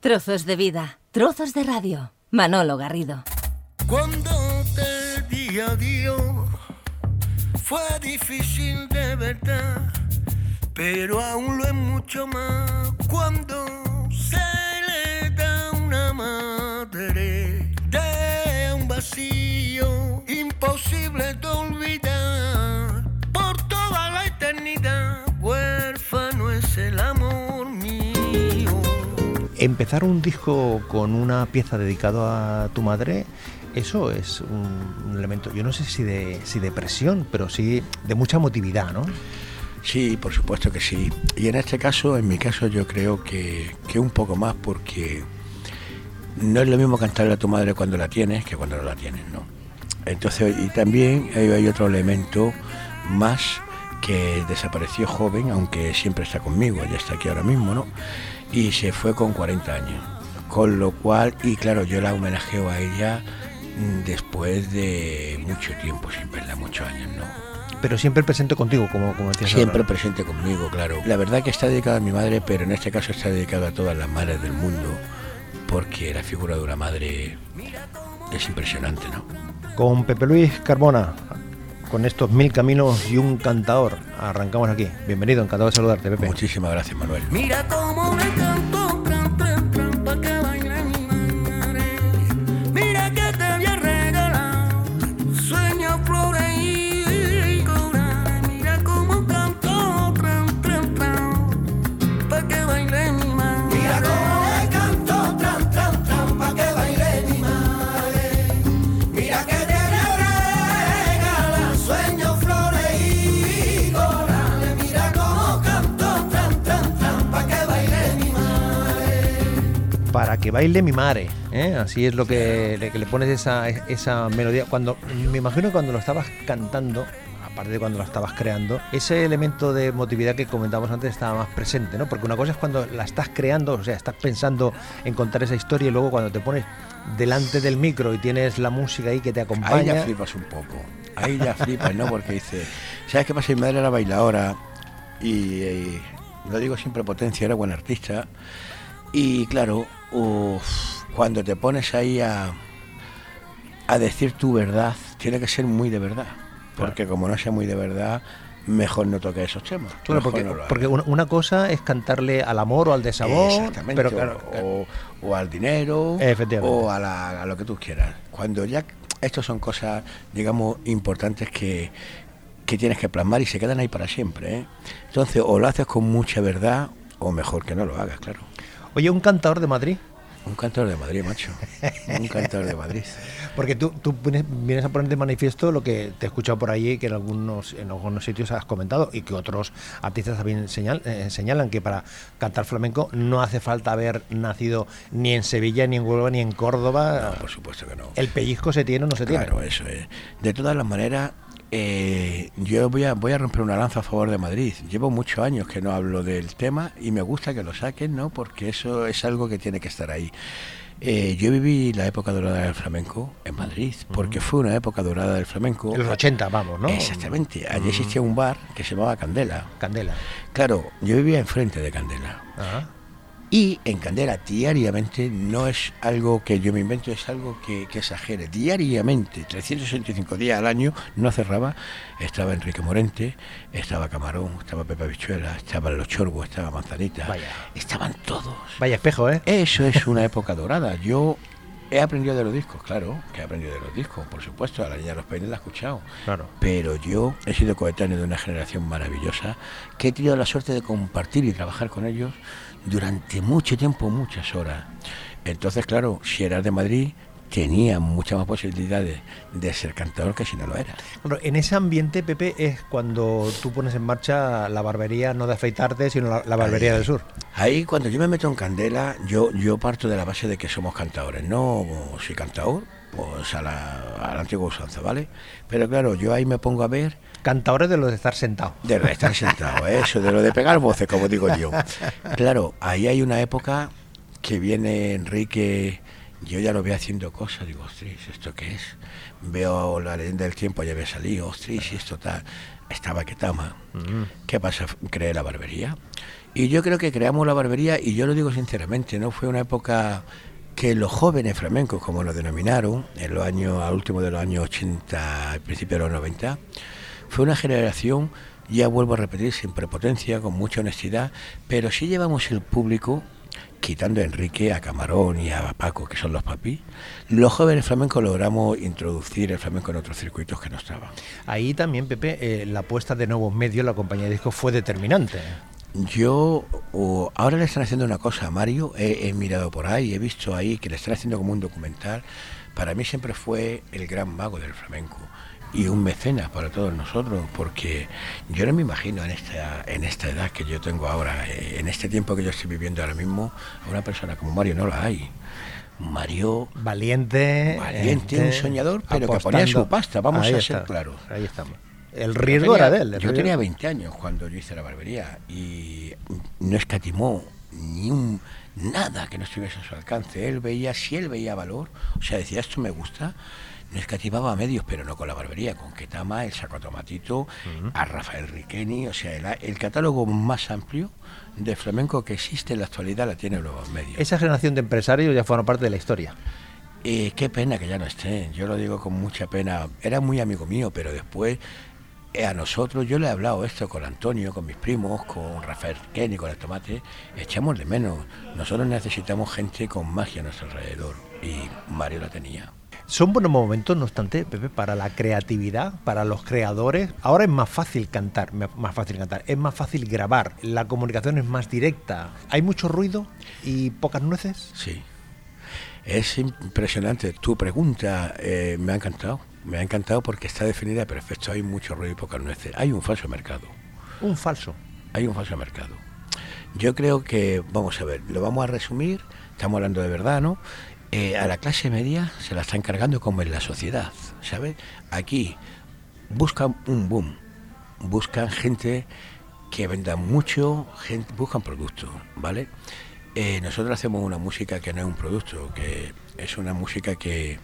Trozos de vida, trozos de radio. Manolo Garrido. Cuando te di adiós, fue difícil de verdad, pero aún lo es mucho más cuando se le da una madre de un vacío imposible de olvidar por toda la eternidad. Huérfano es el amor. Empezar un disco con una pieza dedicada a tu madre, eso es un, elemento, yo no sé si de, si de presión, pero sí de mucha emotividad, ¿no? Sí, por supuesto que sí. Y en este caso, en mi caso, yo creo que, que un poco más porque no es lo mismo cantarle a tu madre cuando la tienes que cuando no la tienes, ¿no? Entonces, y también hay, hay otro elemento más que desapareció joven, aunque siempre está conmigo, ya está aquí ahora mismo, ¿no? Y se fue con 40 años. Con lo cual, y claro, yo la homenajeo a ella mm, después de mucho tiempo, sin verla, muchos años, ¿no? Pero siempre presente contigo, como, como decías Siempre ahora. presente conmigo, claro. La verdad que está dedicada a mi madre, pero en este caso está dedicada a todas las madres del mundo, porque la figura de una madre es impresionante, ¿no? Con Pepe Luis Carbona, con estos mil caminos y un cantador, arrancamos aquí. Bienvenido, encantado de saludarte, Pepe. Muchísimas gracias, Manuel. Mira cómo le que baile mi madre, ¿eh? así es lo que le, que le pones esa, esa melodía. Cuando Me imagino que cuando lo estabas cantando, aparte de cuando lo estabas creando, ese elemento de emotividad que comentábamos antes estaba más presente, ¿no? Porque una cosa es cuando la estás creando, o sea, estás pensando en contar esa historia y luego cuando te pones delante del micro y tienes la música ahí que te Ahí acompaña. ya flipas un poco. Ahí ya flipas, ¿no? Porque dice, ¿sabes qué pasa? Mi madre era bailadora y, y lo digo siempre potencia, era buena artista. Y claro, uf, cuando te pones ahí a, a decir tu verdad, tiene que ser muy de verdad. Porque como no sea muy de verdad, mejor no toque esos temas. Claro, porque, no porque una, cosa es cantarle al amor o al desamor, Exactamente, pero o- claro, o, o al dinero, o a, la- a lo que tú quieras. Cuando ya estos son cosas, digamos, importantes que, que tienes que plasmar y se quedan ahí para siempre. ¿eh? Entonces, o lo haces con mucha verdad, o mejor que no lo hagas, claro. Oye, un cantador de Madrid, Un cantador de Madrid, macho. Un cantador de Madrid. porque tú, tú vienes- a poner de manifiesto lo que te he escuchado por ahí, que en algunos, en algunos sitios has comentado y que otros artistas también señal- eh, señalan que para cantar flamenco no hace falta haber nacido ni en Sevilla, ni en Huelva, ni en Córdoba. No, por supuesto que no. El pellizco se tiene o no se tiene. Claro, eso es. De todas las maneras, eh, yo voy a, voy a romper una lanza a favor de Madrid. Llevo muchos años que no hablo del tema y me gusta que lo saquen, ¿no? Porque eso es algo que tiene que estar ahí. Eh, yo viví la época dorada del flamenco en Madrid, porque fue una época dorada del flamenco. En los 80, vamos, ¿no? Exactamente. Allí existía un bar que se llamaba Candela. Candela. Claro, yo vivía enfrente de Candela. Ajá. Y en Candela diariamente no es algo que yo me invento, es algo que, que exagere. Diariamente, 365 días al año, no cerraba. Estaba Enrique Morente, estaba Camarón, estaba Pepe Bichuela, estaba Los Chorbos, estaba Manzanita. Vaya. Estaban todos. Vaya espejo, ¿eh? Eso es una época dorada. Yo he aprendido de los discos, claro, que he aprendido de los discos, por supuesto. A la niña de los peines la he escuchado. Claro. Pero yo he sido coetáneo de una generación maravillosa que he tenido la suerte de compartir y trabajar con ellos durante mucho tiempo, muchas horas. Entonces, claro, si eras de Madrid, tenía muchas más posibilidades de ser cantador que si no lo era. Claro, en ese ambiente, Pepe, es cuando tú pones en marcha la barbería, no de afeitarte, sino la, la barbería Ahí. del sur. Ahí, cuando yo me meto en Candela, yo, yo parto de la base de que somos cantadores. No soy cantador, pues a la, a la antigua usanza, ¿vale? Pero claro, yo ahí me pongo a ver Cantadores de los de estar sentado. De estar sentado, eso, de lo de pegar voces, como digo yo. Claro, ahí hay una época que viene Enrique, yo ya lo veo haciendo cosas, digo, ostras, ¿esto qué es? Veo la leyenda del tiempo, ya había salido, ostras, y esto tal. Estaba Ketama. ¿Qué pasa? Creé la barbería. Y yo creo que creamos la barbería, y yo lo digo sinceramente, ¿no? Fue una época que los jóvenes flamencos, como lo denominaron, en los años, al último de los años 80, al principio de los 90, fue una generación, ya vuelvo a repetir, sin prepotencia, con mucha honestidad, pero sí llevamos el público, quitando a Enrique, a Camarón y a Paco, que son los papis, los jóvenes flamencos logramos introducir el flamenco en otros circuitos que no estaban. Ahí también, Pepe, eh, la apuesta de nuevos medios, la compañía de discos, fue determinante. Yo o, ahora le están haciendo una cosa a Mario, he, he mirado por ahí, he visto ahí que le están haciendo como un documental. Para mí siempre fue el gran mago del flamenco y un mecenas para todos nosotros, porque yo no me imagino en esta, en esta edad que yo tengo ahora, eh, en este tiempo que yo estoy viviendo ahora mismo, a una persona como Mario no la hay. Mario, Valiente. valiente, este, un soñador, pero que ponía su pasta, vamos Ahí a está, ser claros. Ahí estamos. El riesgo tenía- era de él. Yo riesgo- tenía 20 años cuando yo hice la barbería y no escatimó ni un nada que no estuviese a su alcance. Él veía, si él veía valor, o sea, decía esto me gusta, no escatimaba a medios, pero no con la barbería, con Ketama, el Saco Tomatito, a Rafael Riqueni, o sea, el, el catálogo más amplio de flamenco que existe en la actualidad la tiene Nuevos Medios. Esa generación de empresarios ya fueron parte de la historia. Eh, qué pena que ya no estén, yo lo digo con mucha pena. Era muy amigo mío, pero después eh, a nosotros, yo le he hablado esto con Antonio, con mis primos, con Rafael Kenny, con el tomate, echamos de menos. Nosotros necesitamos gente con magia a nuestro alrededor y Mario la tenía. Son buenos momentos, no obstante, Pepe, para la creatividad, para los creadores. Ahora es más fácil cantar, más fácil cantar, es más fácil grabar, la comunicación es más directa. ¿Hay mucho ruido y pocas nueces? Sí. Es impresionante. Tu pregunta eh, me ha encantado. Me ha encantado porque está definida perfecto. Hay mucho ruido y pocas nueces. Hay un falso mercado. Un falso. hay un falso mercado. Yo creo que, vamos a ver, lo vamos a resumir, estamos hablando de verdad, ¿no? Eh, a la clase media se la están cargando como en la sociedad, ¿sabes? Aquí buscan un boom, buscan gente que venda mucho, gente, buscan productos, ¿vale? Eh, nosotros hacemos una música que no es un producto, que es una música que,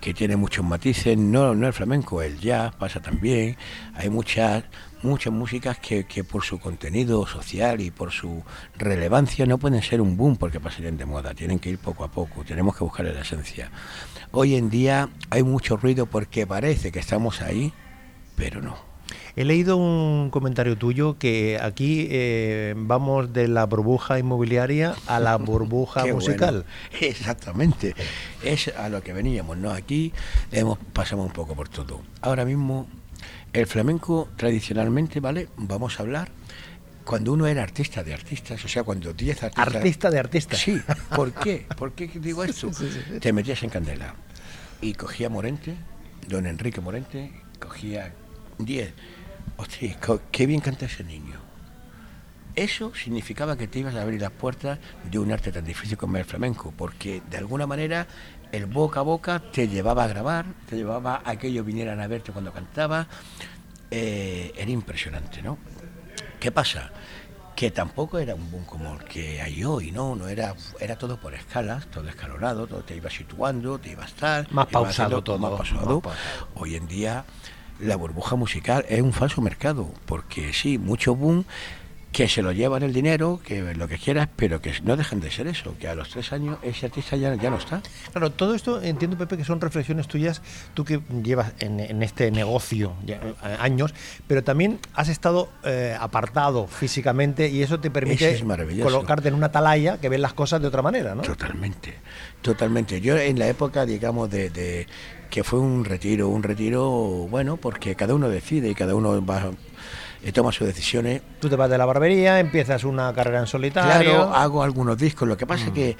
que tiene muchos matices, no, no el flamenco, el jazz pasa también, hay muchas, muchas músicas que, que por su contenido social y por su relevancia no pueden ser un boom porque pasarían de moda, tienen que ir poco a poco, tenemos que buscar la esencia. Hoy en día hay mucho ruido porque parece que estamos ahí, pero no. He leído un comentario tuyo que aquí eh, vamos de la burbuja inmobiliaria a la burbuja musical. bueno. Exactamente. Es a lo que veníamos, ¿no? Aquí hemos pasamos un poco por todo. Ahora mismo, el flamenco tradicionalmente, ¿vale? Vamos a hablar cuando uno era artista de artistas, o sea, cuando 10 artistas... Artista de artista. Sí, ¿por qué? ¿Por qué digo esto? Te metías en candela y cogía Morente, don Enrique Morente, cogía 10. Hostia, qué bien canta ese niño. Eso significaba que te ibas a abrir las puertas de un arte tan difícil como el flamenco, porque de alguna manera el boca a boca te llevaba a grabar, te llevaba a que ellos vinieran a verte cuando cantaba. Eh, era impresionante, ¿no? ¿Qué pasa? Que tampoco era un boom como el que hay hoy, ¿no? no era, era todo por escalas, todo escalonado, todo te iba situando, te iba a estar. Más pausado todo, Más pausado. Hoy en día la burbuja musical es un falso mercado, porque sí, mucho boom, que se lo llevan el dinero, que lo que quieras, pero que no dejan de ser eso, que a los tres años ese artista ya, ya no está. Claro, todo esto entiendo, Pepe, que son reflexiones tuyas, tú que llevas en, en este negocio ya, eh, años, pero también has estado eh, apartado físicamente y eso te permite Eso es maravilloso. colocarte en una atalaya que ves las cosas de otra manera, ¿no? Totalmente, totalmente. Yo en la época, digamos, de, de que fue un retiro, un retiro, bueno, porque cada uno decide y cada uno va, eh, toma sus decisiones. Tú te vas de la barbería, empiezas una carrera en solitario. Claro, hago algunos discos, lo que pasa es que,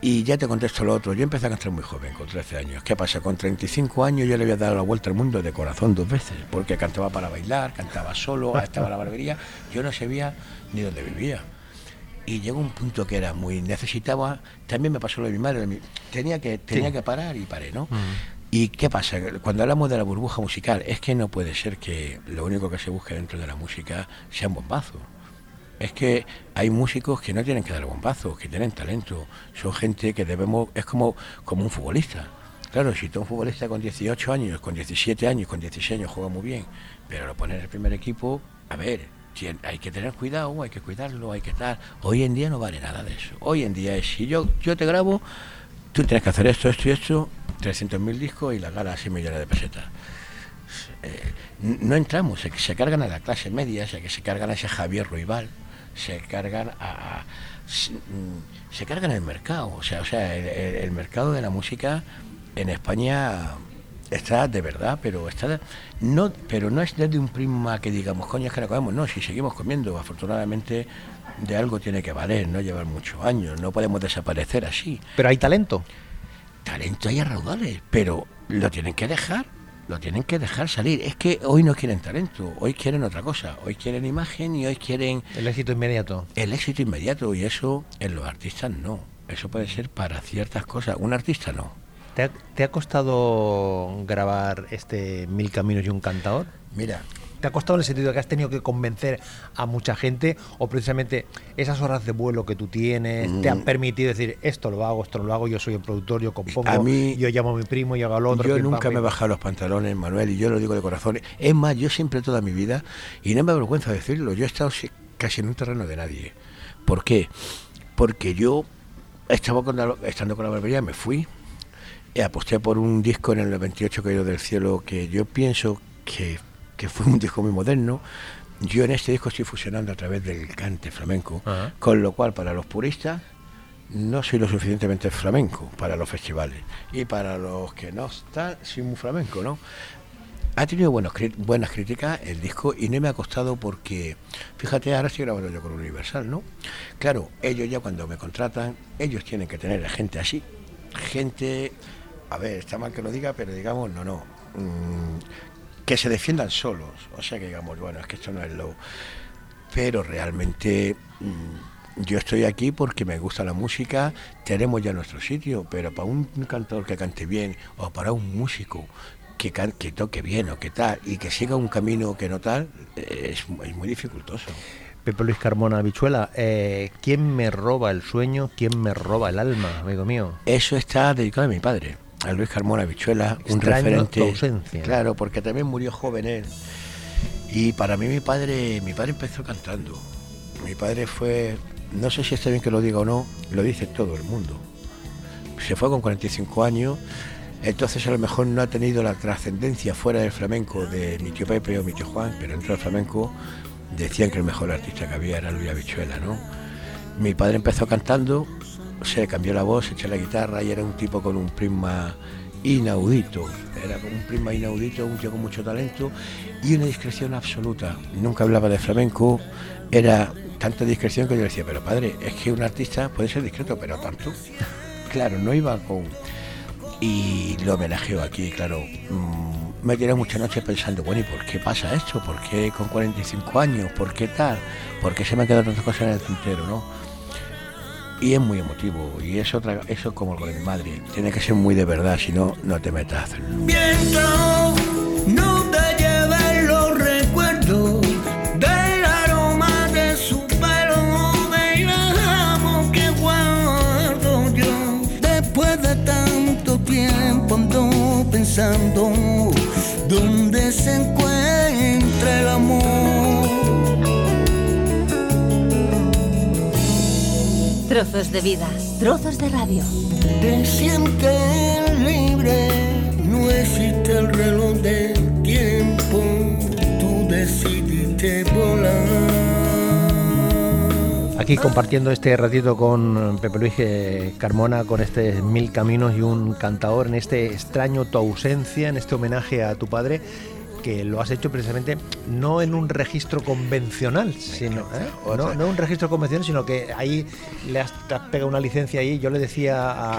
y ya te contesto lo otro, yo empecé a cantar muy joven, con 13 años. ¿Qué pasa? Con 35 años yo le había dado la vuelta al mundo de corazón dos veces, porque cantaba para bailar, cantaba solo, estaba en la barbería, yo no sabía ni dónde vivía. Y llegó un punto que era muy necesitaba, también me pasó lo de mi madre, tenía que, tenía que parar y paré, ¿no? ¿Y qué pasa? Cuando hablamos de la burbuja musical, es que no puede ser que lo único que se busque dentro de la música sean bombazos. Es que hay músicos que no tienen que dar bombazos, que tienen talento. Son gente que debemos, es como, como un futbolista. Claro, si tú un futbolista con 18 años, con 17 años, con 16 años juega muy bien, pero lo pones en el primer equipo, a ver, hay que tener cuidado, hay que cuidarlo, hay que tal. Hoy en día no vale nada de eso. Hoy en día es, si yo, yo te grabo, tú tienes que hacer esto, esto y esto, 300.000 discos y la gana 6 millones de pesetas. Eh, no entramos, se, se cargan a la clase media, se, que se cargan a ese Javier Ruibal, se cargan a... Se, mm, se cargan el mercado, o sea, o sea el, el- mercado de la música en España está de verdad, pero está no, pero no es desde un prisma que digamos, coño, es que no comemos, no, si seguimos comiendo, afortunadamente de algo tiene que valer, no llevar muchos años, no podemos desaparecer así Pero hay talento. Talento hay a raudales, pero lo tienen que dejar, lo tienen que dejar salir. Es que hoy no quieren talento, hoy quieren otra cosa, hoy quieren imagen y hoy quieren El éxito inmediato. el éxito inmediato y eso en los artistas no. Eso puede ser para ciertas cosas, un artista no. ¿Te ha, te ha costado grabar este Mil Caminos y un Cantador? Mira, ¿Te ha costado en el sentido de que has tenido que convencer a mucha gente o precisamente esas horas de vuelo que tú tienes te han Mm. permitido decir esto lo hago, esto lo hago, yo soy el productor, yo compongo, A mí- yo llamo a mi primo, yo hago lo otro? yo nunca me he bajado los pantalones, Manuel, y yo lo digo de corazón. Es más, yo siempre toda mi vida, y no me avergüenza decirlo, yo he estado si- casi en un terreno de nadie. ¿Por qué? Porque yo estaba con la- estando con la barbería, me fui, y aposté por un disco en el 98 caído del cielo que yo pienso que, que fue un disco muy moderno. Yo en este disco estoy fusionando a través del cante flamenco, con lo cual para los puristas no soy lo suficientemente flamenco para los festivales y para los que no están soy muy flamenco, ¿no? Ha tenido buenos, buenas críticas el disco y no me ha costado porque, fíjate, ahora estoy grabando yo con Universal, ¿no? Claro, ellos ya cuando me contratan, ellos tienen que tener gente así, gente, a ver, está mal que lo diga, pero digamos, no, no, mm, que se defiendan solos, o sea que digamos, bueno, es que esto no es lo... Pero realmente mm, yo estoy aquí porque me gusta la música, tenemos ya nuestro sitio, pero para un cantador que cante bien o para un músico que, que toque bien o que tal y que siga un camino que no tal, es, es muy dificultoso. Pepe Luis Carmona Bichuela, eh, ¿quién me roba el sueño? ¿Quién me roba el alma, amigo mío? Eso está dedicado a mi padre, a Luis Carmona Bichuela, un referente. ausencia. Claro, porque también murió joven él. Y para mí mi padre, mi padre empezó cantando. Mi padre fue, no sé si está bien que lo diga o no, lo dice todo el mundo. Se fue con 45 años, entonces a lo mejor no ha tenido la trascendencia fuera del flamenco de mi tío Pepe o mi tío Juan, pero dentro del flamenco decían que el mejor artista que había era Luis Habichuela, ¿no? Mi padre empezó cantando, se cambió la voz, se echó la guitarra y era un tipo con un prisma inaudito. Era un prisma inaudito, un tío con mucho talento y una discreción absoluta. Nunca hablaba de flamenco, era tanta discreción que yo decía, pero padre, es que un artista puede ser discreto, pero tanto. Claro, no iba con... Y lo homenajeo aquí, claro. mm, me tiré muchas noches pensando, bueno, ¿y por qué pasa esto? ¿Por qué con 45 años? ¿Por qué tal? ¿Por qué se me han quedado tantas cosas en el tintero, no? Y es muy emotivo, y es otra, eso es como lo de mi madre. Tiene que ser muy de verdad, si no, no te metas. Trozos de vida, trozos de radio. Te sientes libre, no existe el reloj del tiempo, tú decidiste volar. Aquí compartiendo este ratito con Pepe Luis eh, Carmona, con este Mil Caminos y un cantador, en este extraño tu ausencia, en este homenaje a tu padre, que lo has hecho precisamente no en un registro convencional, sino ¿eh? No, no un registro convencional, sino que ahí le has, te has pegado una licencia ahí. Yo le decía a,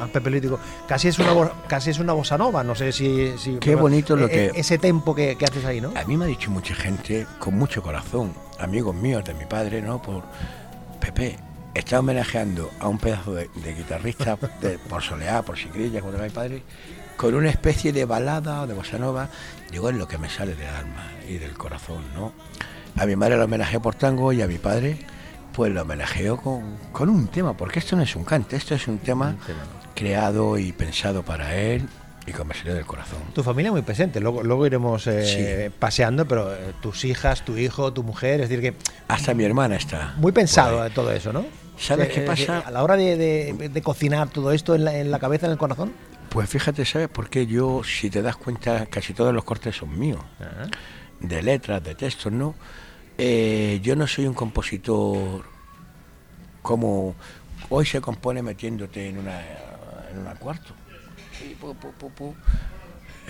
a- a Pepe digo, casi es una casi es una bossa nova, no sé si, si- Qué bonito lo eh, que- eh, ese tempo que, que haces ahí, ¿no? A mí me ha dicho mucha gente con mucho corazón, amigos míos de mi padre, ¿no? Por Pepe, está homenajeando a un pedazo de, de guitarrista de- por soleá, por sigrilla, como era mi padre, con una especie de balada o de bossa nova. Digo, es lo que me sale del alma y del corazón, ¿no? A mi madre la homenajeé por tango y a mi padre, pues lo homenajeó con, con un tema, porque esto no es un cante, esto es un tema creado y pensado para él y que me salió del corazón. Tu familia muy presente, luego, luego iremos eh, paseando, pero eh, tus hijas, tu hijo, tu mujer, es decir que Hasta mi hermana está. muy pensado todo eso, ¿no? ¿Sabes Que- qué eh, pasa? que A la hora de, de- de cocinar todo esto en la, en la cabeza, en el corazón. Pues fíjate, ¿sabes por qué? Yo, si te das cuenta, casi todos los cortes son míos. de letras, de textos, ¿no? Eh, yo no soy un compositor como hoy se compone metiéndote en una en un cuarto. Y pu, pu, pu, pu.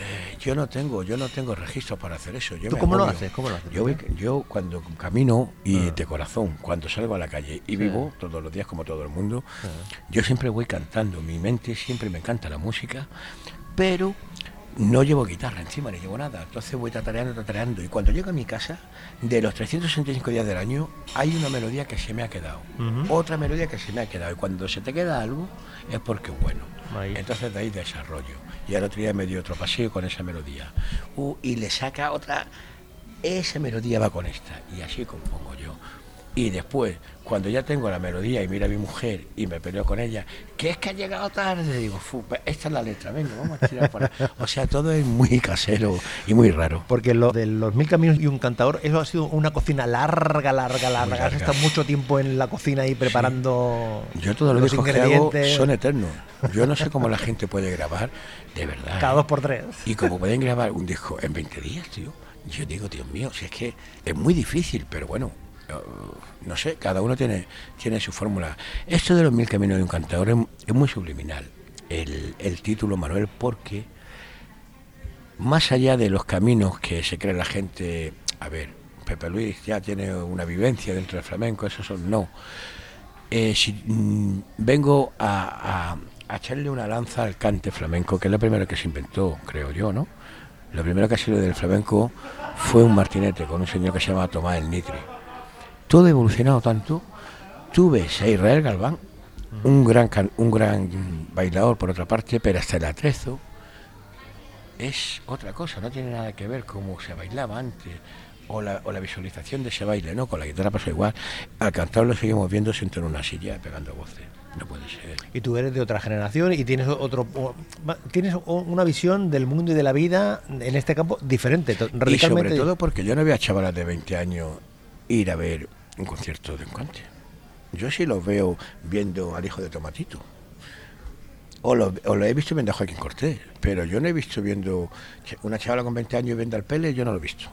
Eh, yo no tengo, yo no tengo registro para hacer eso. Yo ¿Tú me cómo lo haces? ¿Cómo lo haces? Yo, voy- yo cuando camino y Ah. de corazón, cuando salgo a la calle y vivo todos los días como todo el mundo, yo siempre voy cantando. Mi mente siempre me encanta la música, pero no llevo guitarra encima, ni llevo nada. Entonces voy tatareando, tatareando. Y cuando llego a mi casa, de los 365 días del año, hay una melodía que se me ha quedado. Otra melodía que se me ha quedado. Y cuando se te queda algo, es porque es bueno. Ahí. Entonces de ahí desarrollo. Y al otro día me dio otro paseo con esa melodía. Uh, y le saca otra. Esa melodía va con esta. Y así compongo yo. Y después, cuando ya tengo la melodía y mira a mi mujer y me peleo con ella, que es que ha llegado tarde, digo, "Fu, pues esta es la letra, venga, vamos a tirar por ahí". O sea, todo es muy casero y muy raro. Porque lo de los mil caminos y un cantador, eso ha sido una cocina larga, larga, larga. Has larga. estado mucho tiempo en la cocina ahí preparando Yo todos los los discos que hago ingredientes son eternos. Yo no sé cómo la gente puede grabar, de verdad. cada dos por tres. Y como pueden grabar un disco en 20 días, tío, yo digo, Dios mío, si es que es muy difícil, pero bueno, no sé, cada uno tiene, tiene su fórmula. Esto de los mil caminos de un cantador es, muy subliminal, el, título, Manuel, porque más allá de los caminos que se cree la gente, a ver, Pepe Luis ya tiene una vivencia dentro del flamenco, eso son no. Eh, si, mm, vengo a, echarle una lanza al cante flamenco, que es lo primero que se inventó, creo yo, ¿no? Lo primero que ha sido del flamenco fue un martinete con un señor que se llama Tomás el Nitri. Todo ha evolucionado tanto. Tú ves a Israel Galván, un gran, can- un gran bailador por otra parte, pero hasta el atrezo es otra cosa, no tiene nada que ver cómo se bailaba antes o la, o la visualización de ese baile, ¿no? Con la guitarra pasa igual. Al cantar lo seguimos viendo sentado en una silla pegando voces. No puede ser. Y tú eres de otra generación y tienes otro o- tienes una visión del mundo y de la vida en este campo diferente, to- Y radicalmente. sobre todo porque yo no veo a chavalas de 20 años ir a ver un concierto de un cante. Yo sí los veo viendo al hijo de Tomatito. O lo, o lo he visto viendo a Joaquín Cortés, pero yo no he visto viendo una chavala con 20 años viendo al Pele, yo no lo he visto.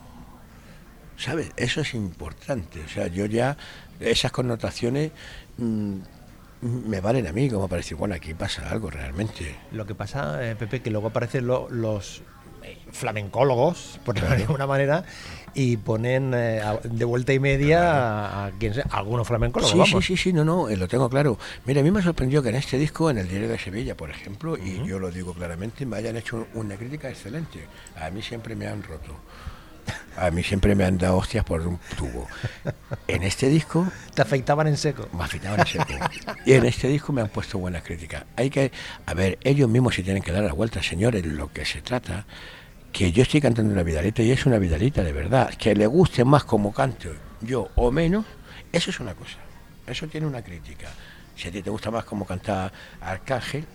¿Sabes? Eso es importante. O sea, yo ya, esas connotaciones mm, me valen a mí como para decir, bueno, aquí pasa algo realmente. Lo que pasa, eh, Pepe, que luego aparecen lo- los flamencólogos, por decirlo de alguna manera, y ponen eh, de vuelta y media a, a quien sea, algunos flamencólogos, Sí, sí, vamos. sí, sí, no, no, eh, lo tengo claro. Mira, a mí me sorprendió que en este disco, en el Diario de Sevilla, por ejemplo, y yo lo digo claramente, me hayan hecho una crítica excelente. A mí siempre me han roto. A mí siempre me han dado hostias por un tubo. En este disco Te afeitaban en seco. me afeitaban en seco. Y en este disco me han puesto buenas críticas. Hay que, a ver, ellos mismos se tienen que dar la vuelta, señores, lo que se trata, que yo estoy cantando una vidalita y es una vidalita de verdad. Que le guste más como canto yo o menos, eso es una cosa. Eso tiene una crítica. Si a ti te gusta más como canta Arcángel,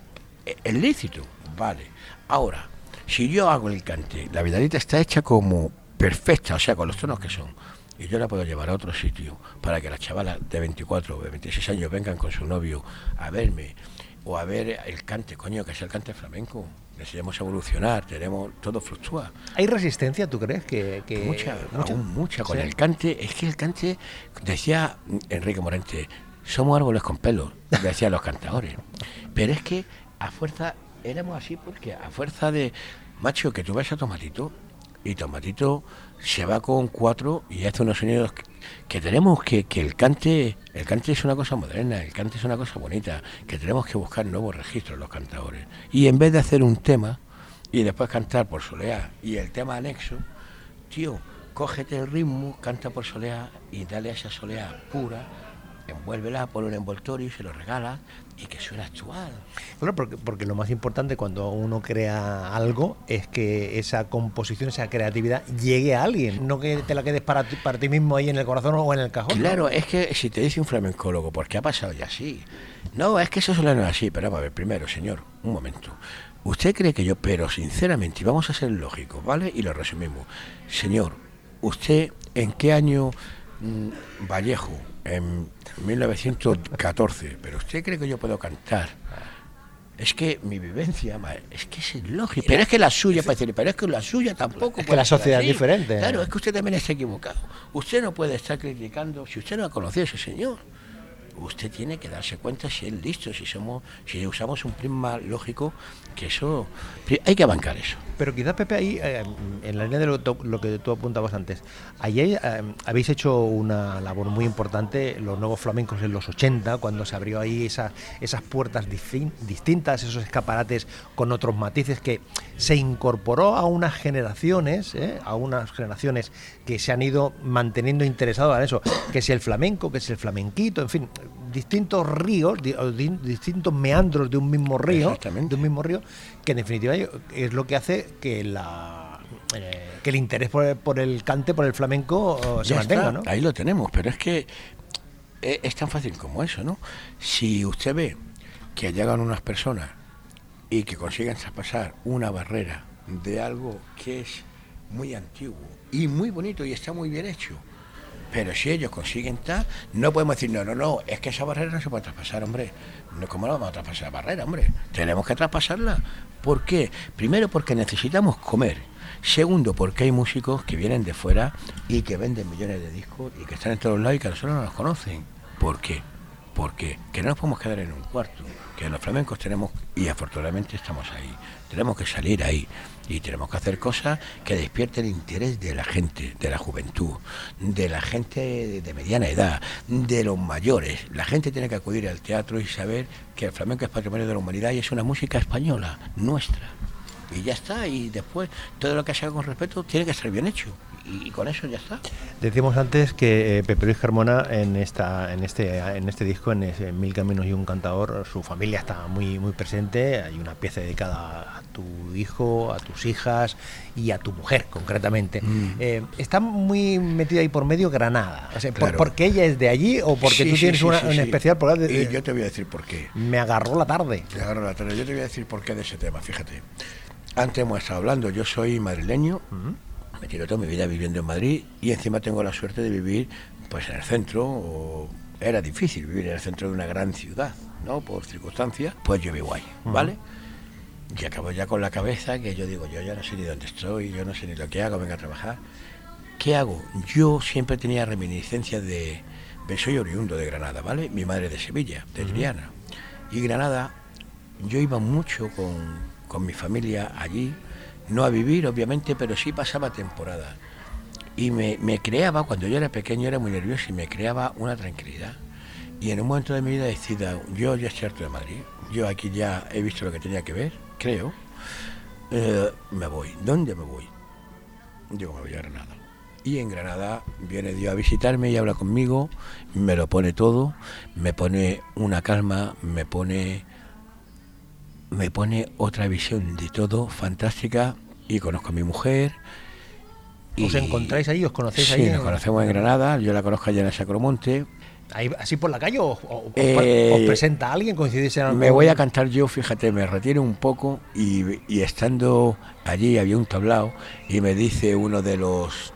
eh, es lícito, vale. Ahora, si yo hago el cante, la vidalita está hecha como perfecta, o sea, con los tonos que son, y yo la puedo llevar a otro sitio para que las chavalas de 24 o de 26 años vengan con su novio a verme o a ver el cante, coño, que es el cante flamenco. Necesitamos evolucionar, tenemos, todo fluctúa. ¿Hay resistencia, tú crees? Que, que- mucha, aún mucha. Con Sí. el cante, es que el cante, decía Enrique Morente, somos árboles con pelos, decían los cantadores. Pero es que a fuerza, éramos así porque a fuerza de, macho, que tú ves a Tomatito y Tomatito se va con cuatro y hace unos sonidos que, tenemos que, que el cante, el cante es una cosa moderna, el cante es una cosa bonita, que tenemos que buscar nuevos registros los cantadores. Y en vez de hacer un tema y después cantar por soleá y el tema anexo, tío, cógete el ritmo, canta por soleá y dale a esa soleá pura, envuélvela, ponle un envoltorio y se lo regala y que suene actual. Claro, porque, porque lo más importante cuando uno crea algo es que esa composición, esa creatividad llegue a alguien, no que te la quedes para ti, para ti mismo ahí en el corazón o en el cajón. ¿no? Claro, es que si te dice un flamencólogo, porque ha pasado ya así. No, es que eso solo no es así, pero vamos a ver, primero, señor, un momento. ¿Usted cree que yo, pero sinceramente, y vamos a ser lógicos, ¿vale? Y lo resumimos. Señor, ¿usted en qué año Vallejo? En 1914. ¿Pero usted cree que yo puedo cantar? Es que mi vivencia, es que es lógico. Pero es que la suya, para decir, pero es que la suya tampoco. Es que la sociedad es diferente. Claro, es que usted también está equivocado. Usted no puede estar criticando, si usted no ha conocido a ese señor, usted tiene que darse cuenta si es listo, si somos, si usamos un prisma lógico, que eso hay que bancar eso. Pero quizás, Pepe, ahí, eh, en la línea de lo, que tú apuntabas antes, ahí eh, habéis hecho una labor muy importante, los nuevos flamencos en los 80, cuando se abrió ahí esa- esas puertas distin- distintas, esos escaparates con otros matices, que se incorporó a unas generaciones, eh, a unas generaciones que se han ido manteniendo interesados en eso, que si el flamenco, que si el flamenquito, en fin, distintos ríos, di- distintos meandros de un mismo río, de un mismo río, que en definitiva es lo que hace que la eh, que el interés por, por el cante, por el flamenco, oh, se mantenga, está, ¿no? Ahí lo tenemos, pero es que eh, es tan fácil como eso, ¿no? Si usted ve que llegan unas personas y que consiguen traspasar una barrera de algo que es muy antiguo y muy bonito y está muy bien hecho, pero si ellos consiguen tal, no podemos decir, no, no, no, es que esa barrera no se puede traspasar, hombre. ¿Cómo no vamos a traspasar la barrera, hombre? Tenemos que traspasarla. ¿Por qué? Primero, porque necesitamos comer. Segundo, porque hay músicos que vienen de fuera y que venden millones de discos y que están en todos lados y que a nosotros no nos conocen. ¿Por qué? Porque que no nos podemos quedar en un cuarto, que los flamencos tenemos, y afortunadamente estamos ahí, tenemos que salir ahí y tenemos que hacer cosas que despierten el interés de la gente, de la juventud, de la gente de mediana edad, de los mayores. La gente tiene que acudir al teatro y saber que el flamenco es patrimonio de la humanidad y es una música española, nuestra. Y ya está, y después todo lo que se haga con respeto tiene que estar bien hecho. Y, y con eso ya está. Decíamos antes que eh, Pepe Luis Carmona en esta en este en este disco en, ese Mil Caminos y un Cantador su familia está muy muy presente hay una pieza dedicada a tu hijo a tus hijas y a tu mujer concretamente Mm. Eh, está muy metida ahí por medio Granada o sea, por- porque ella es de allí o porque Sí, tú sí, tienes sí, una, sí, un sí. especial por Y yo te voy a decir por qué. me agarró la tarde Te agarro la tarde. Yo te voy a decir por qué de ese tema, fíjate. Antes hemos estado hablando, yo soy madrileño, me tiro toda mi vida viviendo en Madrid y encima tengo la suerte de vivir pues en el centro, o era difícil vivir en el centro de una gran ciudad, ¿no? Por circunstancias, pues yo vivo ahí, ¿vale? Y acabo ya con la cabeza que yo digo, yo ya no sé ni dónde estoy, yo no sé ni lo que hago, venga a trabajar. ¿Qué hago? Yo siempre tenía reminiscencias de, soy oriundo de Granada, ¿vale? Mi madre de Sevilla, de Triana. Y Granada, yo iba mucho con, con mi familia allí, no a vivir, obviamente, pero sí pasaba temporada. Y me, creaba, cuando yo era pequeño era muy nervioso y me creaba una tranquilidad. Y en un momento de mi vida decida, yo ya estoy harto de Madrid, yo aquí ya he visto lo que tenía que ver, creo, eh, me voy. ¿Dónde me voy? Digo, me voy a Granada. Y en Granada viene Dios a visitarme y habla conmigo, me lo pone todo, me pone una calma, me pone me pone otra visión de todo fantástica y conozco a mi mujer. os encontráis ahí os conocéis Sí, ahí nos en- conocemos en Granada, yo la conozco allá en el Sacromonte. ahí así por la calle o, Eh, os presenta alguien coincidís en Me algún- voy a cantar yo, fíjate, me retiro un poco y, y estando allí había un tablao y me dice uno de los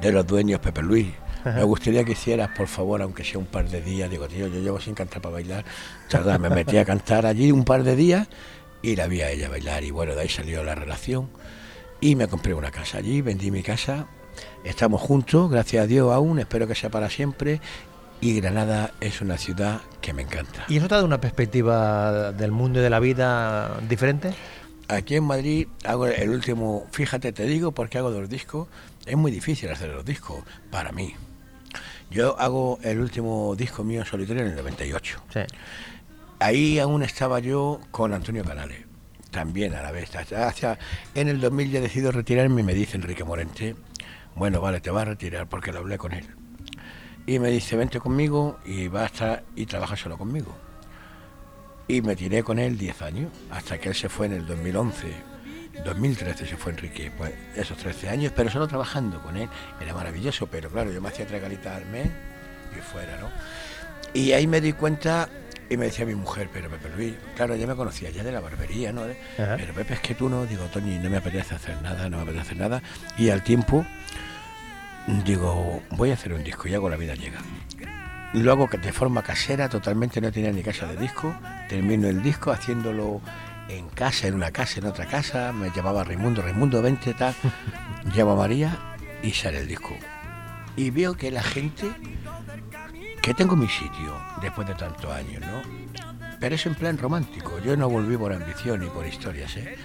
de los dueños, Pepe Luis, me gustaría que hicieras, por favor, aunque sea un par de días. Digo, tío, yo llevo sin cantar para bailar. Chardá, me metí a cantar allí un par de días y la vi a ella bailar y bueno, de ahí salió la relación y me compré una casa allí, vendí mi casa, estamos juntos, gracias a Dios aún, espero que sea para siempre y Granada es una ciudad que me encanta. ¿Y eso te da una perspectiva del mundo y de la vida diferente? Aquí en Madrid hago el último, fíjate, te digo porque hago dos discos, es muy difícil hacer los discos, para mí. Yo hago el último disco mío en solitario en el 98. Sí. Ahí aún estaba yo con Antonio Canales, también a la vez. Hacia, en el 2000 ya decido retirarme y me dice Enrique Morente, bueno, vale, te vas a retirar porque lo hablé con él. Y me dice, vente conmigo y va a estar y trabaja solo conmigo. Y me tiré con él 10 años, hasta que él se fue en el 2011. 2013 se fue Enrique, pues esos 13 años, pero solo trabajando con él. Era maravilloso, pero claro, yo me hacía tres galitas al mes y fuera, ¿no? Y ahí me di cuenta Y me decía mi mujer, pero Pepe Luis, claro, ya me conocía ya de la barbería, ¿no? Ajá. Pero Pepe, es que tú no, digo, Toñi, no me apetece hacer nada, no me apetece hacer nada. Y al tiempo, digo, voy a hacer un disco y hago La vida llega. Lo hago de forma casera, totalmente, no tenía ni casa de disco. Termino el disco haciéndolo en casa, en una casa, en otra casa. Me llamaba Raimundo, Raimundo, vente, tal. Llamo a María y sale el disco. Y veo que la gente, que tengo mi sitio después de tantos años, ¿no? Pero es en plan romántico. Yo no volví por ambición ni por historias, ¿eh?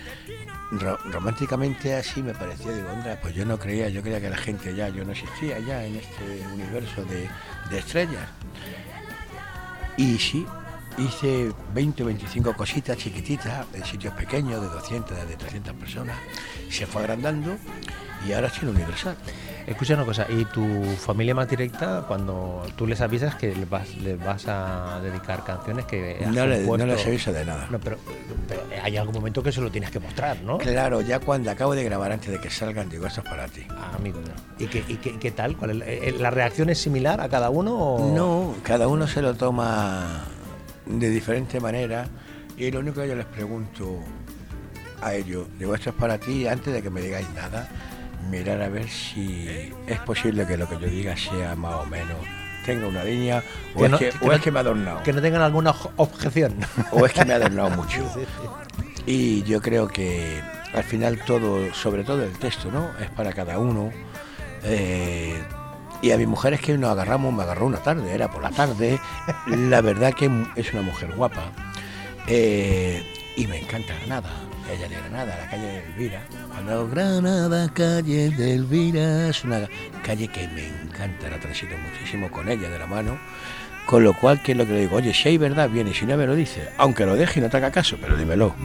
Ro- románticamente así me pareció, digo, onda, pues yo no creía, yo creía que la gente ya, yo no existía ya en este universo de, de estrellas. Y sí, hice 20 o 25 cositas chiquititas en sitios pequeños de 200, de 300 personas. Se fue agrandando y ahora estoy en Universal. Escucha una cosa, ¿y tu familia más directa, cuando tú les avisas que les vas, les vas a dedicar canciones que No, le- no les aviso de nada. No, pero, pero hay algún momento que se lo tienes que mostrar, ¿no? Claro, ya cuando acabo de grabar antes de que salgan, digo, esto es para ti. Ah, amigo. ¿Y qué, y qué- qué tal? ¿Cuál es- eh, ¿La reacción es similar a cada uno? O... No, cada uno se lo toma de diferente manera y lo único que yo les pregunto a ellos, digo, esto es para ti, antes de que me digáis nada, mirar a ver si es posible que lo que yo diga sea más o menos, tenga una línea, o, Que es, no- que, que o no- es que me ha adornado, Que no tengan alguna objeción. o es que me ha adornado mucho. Y yo creo que al final todo, sobre todo el texto, ¿no? Es para cada uno. Eh, y a mi mujer es que nos agarramos, me agarró una tarde, era por la tarde. La verdad que es una mujer guapa. Eh, y me encanta Granada, ella de Granada, la calle de Elvira. Cuando Granada, calle de Elvira, es una calle que me encanta, la transito muchísimo con ella de la mano. Con lo cual, que es lo que le digo? Oye, si hay verdad, viene, si no me lo dice, aunque lo deje y no te haga caso, pero dímelo.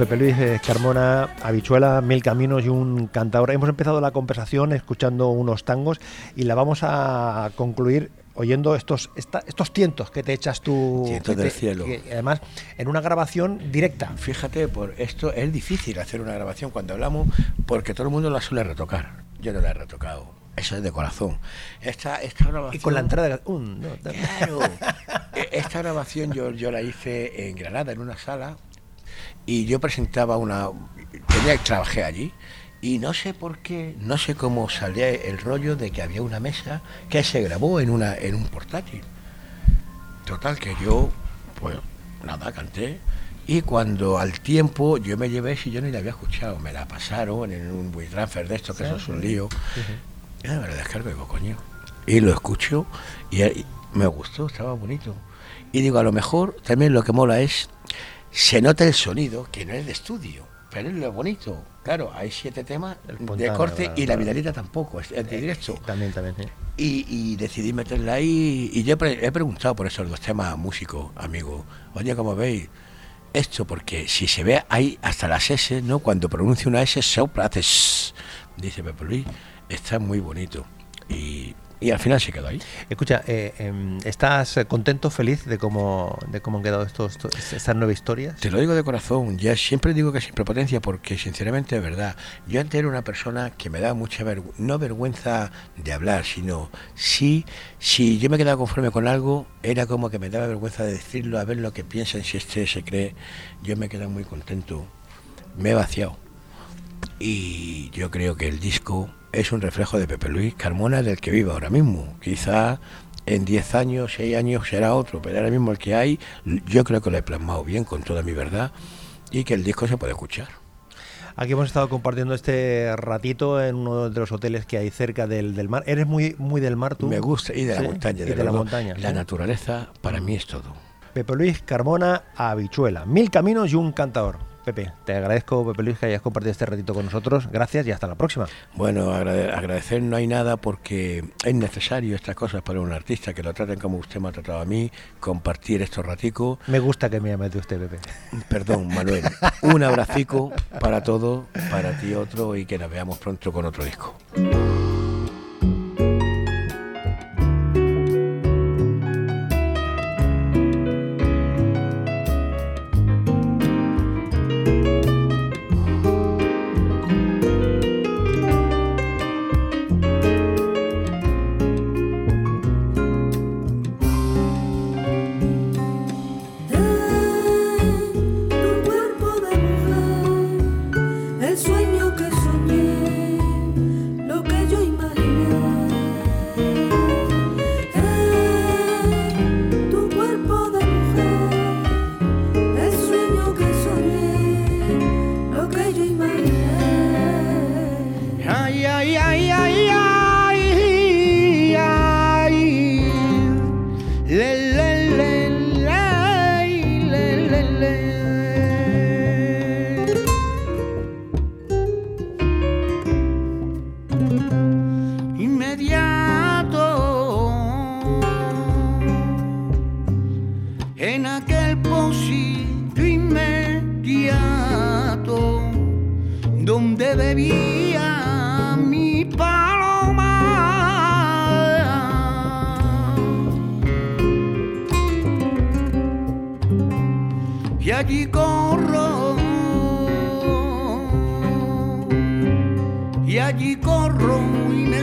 Pepe Luis eh, Carmona, Habichuela, Mil Caminos y un cantador. Hemos empezado la conversación escuchando unos tangos y la vamos a concluir oyendo estos, esta- estos tientos que te echas tú. Tientos del te- cielo. que además, en una grabación directa. Fíjate, por esto es difícil hacer una grabación cuando hablamos porque todo el mundo la suele retocar. Yo no la he retocado. Eso es de corazón. Esta, esta grabación. Y con la entrada de. un. Claro. E- Esta grabación yo, yo la hice en Granada, en una sala, y yo presentaba una. Tenía, trabajé allí, y no sé por qué, no sé cómo salía el rollo de que había una mesa que se grabó en, una, en un portátil. Total, que yo, pues nada, canté. Y cuando al tiempo yo me llevé, si yo ni la había escuchado, me la pasaron en un WeTransfer de estos, que eso es un lío. Ya me la descargo y digo, coño. Y lo escucho y, y me gustó, estaba bonito. Y digo, a lo mejor también lo que mola es, se nota el sonido, que no es de estudio, pero es lo bonito. Claro, hay siete temas de corte claro, y la vidalita tampoco, es, es de directo. También, también. Y, y decidí meterla ahí y yo he, pre- he preguntado por esos dos temas a músicos, amigos. Oye, como veis, esto porque si se ve ahí hasta las S, ¿no? Cuando pronuncia una S, sopla, hace dice Pepe Luis, está muy bonito. Y, y al final se quedó ahí. Escucha, eh, em, ¿estás contento, feliz de cómo, de cómo han quedado estos, estas nuevas historias? Te lo digo de corazón, ya siempre digo que sin prepotencia porque sinceramente es verdad. Yo antes era una persona que me daba mucha vergüenza, no vergüenza de hablar, sino sí, si yo me quedaba conforme con algo, era como que me daba vergüenza de decirlo, a ver lo que piensan, si este se cree. Yo me quedé muy contento, me he vaciado. Y yo creo que el disco es un reflejo de Pepe Luis Carmona del que vive ahora mismo. Quizá en 10 años, 6 años será otro, pero ahora mismo el que hay, yo creo que lo he plasmado bien con toda mi verdad y que el disco se puede escuchar. Aquí hemos estado compartiendo este ratito en uno de los hoteles que hay cerca del, del mar. ¿Eres muy, muy del mar tú? Me gusta y de la Sí, montaña. y de la montaña. La sí. naturaleza para mí es todo. Pepe Luis Carmona, Habichuela. Mil caminos y un cantador. Pepe, te agradezco, Pepe Luis, que hayas compartido este ratito con nosotros. Gracias y hasta la próxima. Bueno, agradecer no hay nada porque es necesario estas cosas para un artista, que lo traten como usted me ha tratado a mí, compartir estos raticos. Me gusta que me llame de usted, Pepe. Perdón, Manuel. un abracico para todos, para ti otro y que nos veamos pronto con otro disco. donde debía mi paloma. Y allí corro, y allí corro y me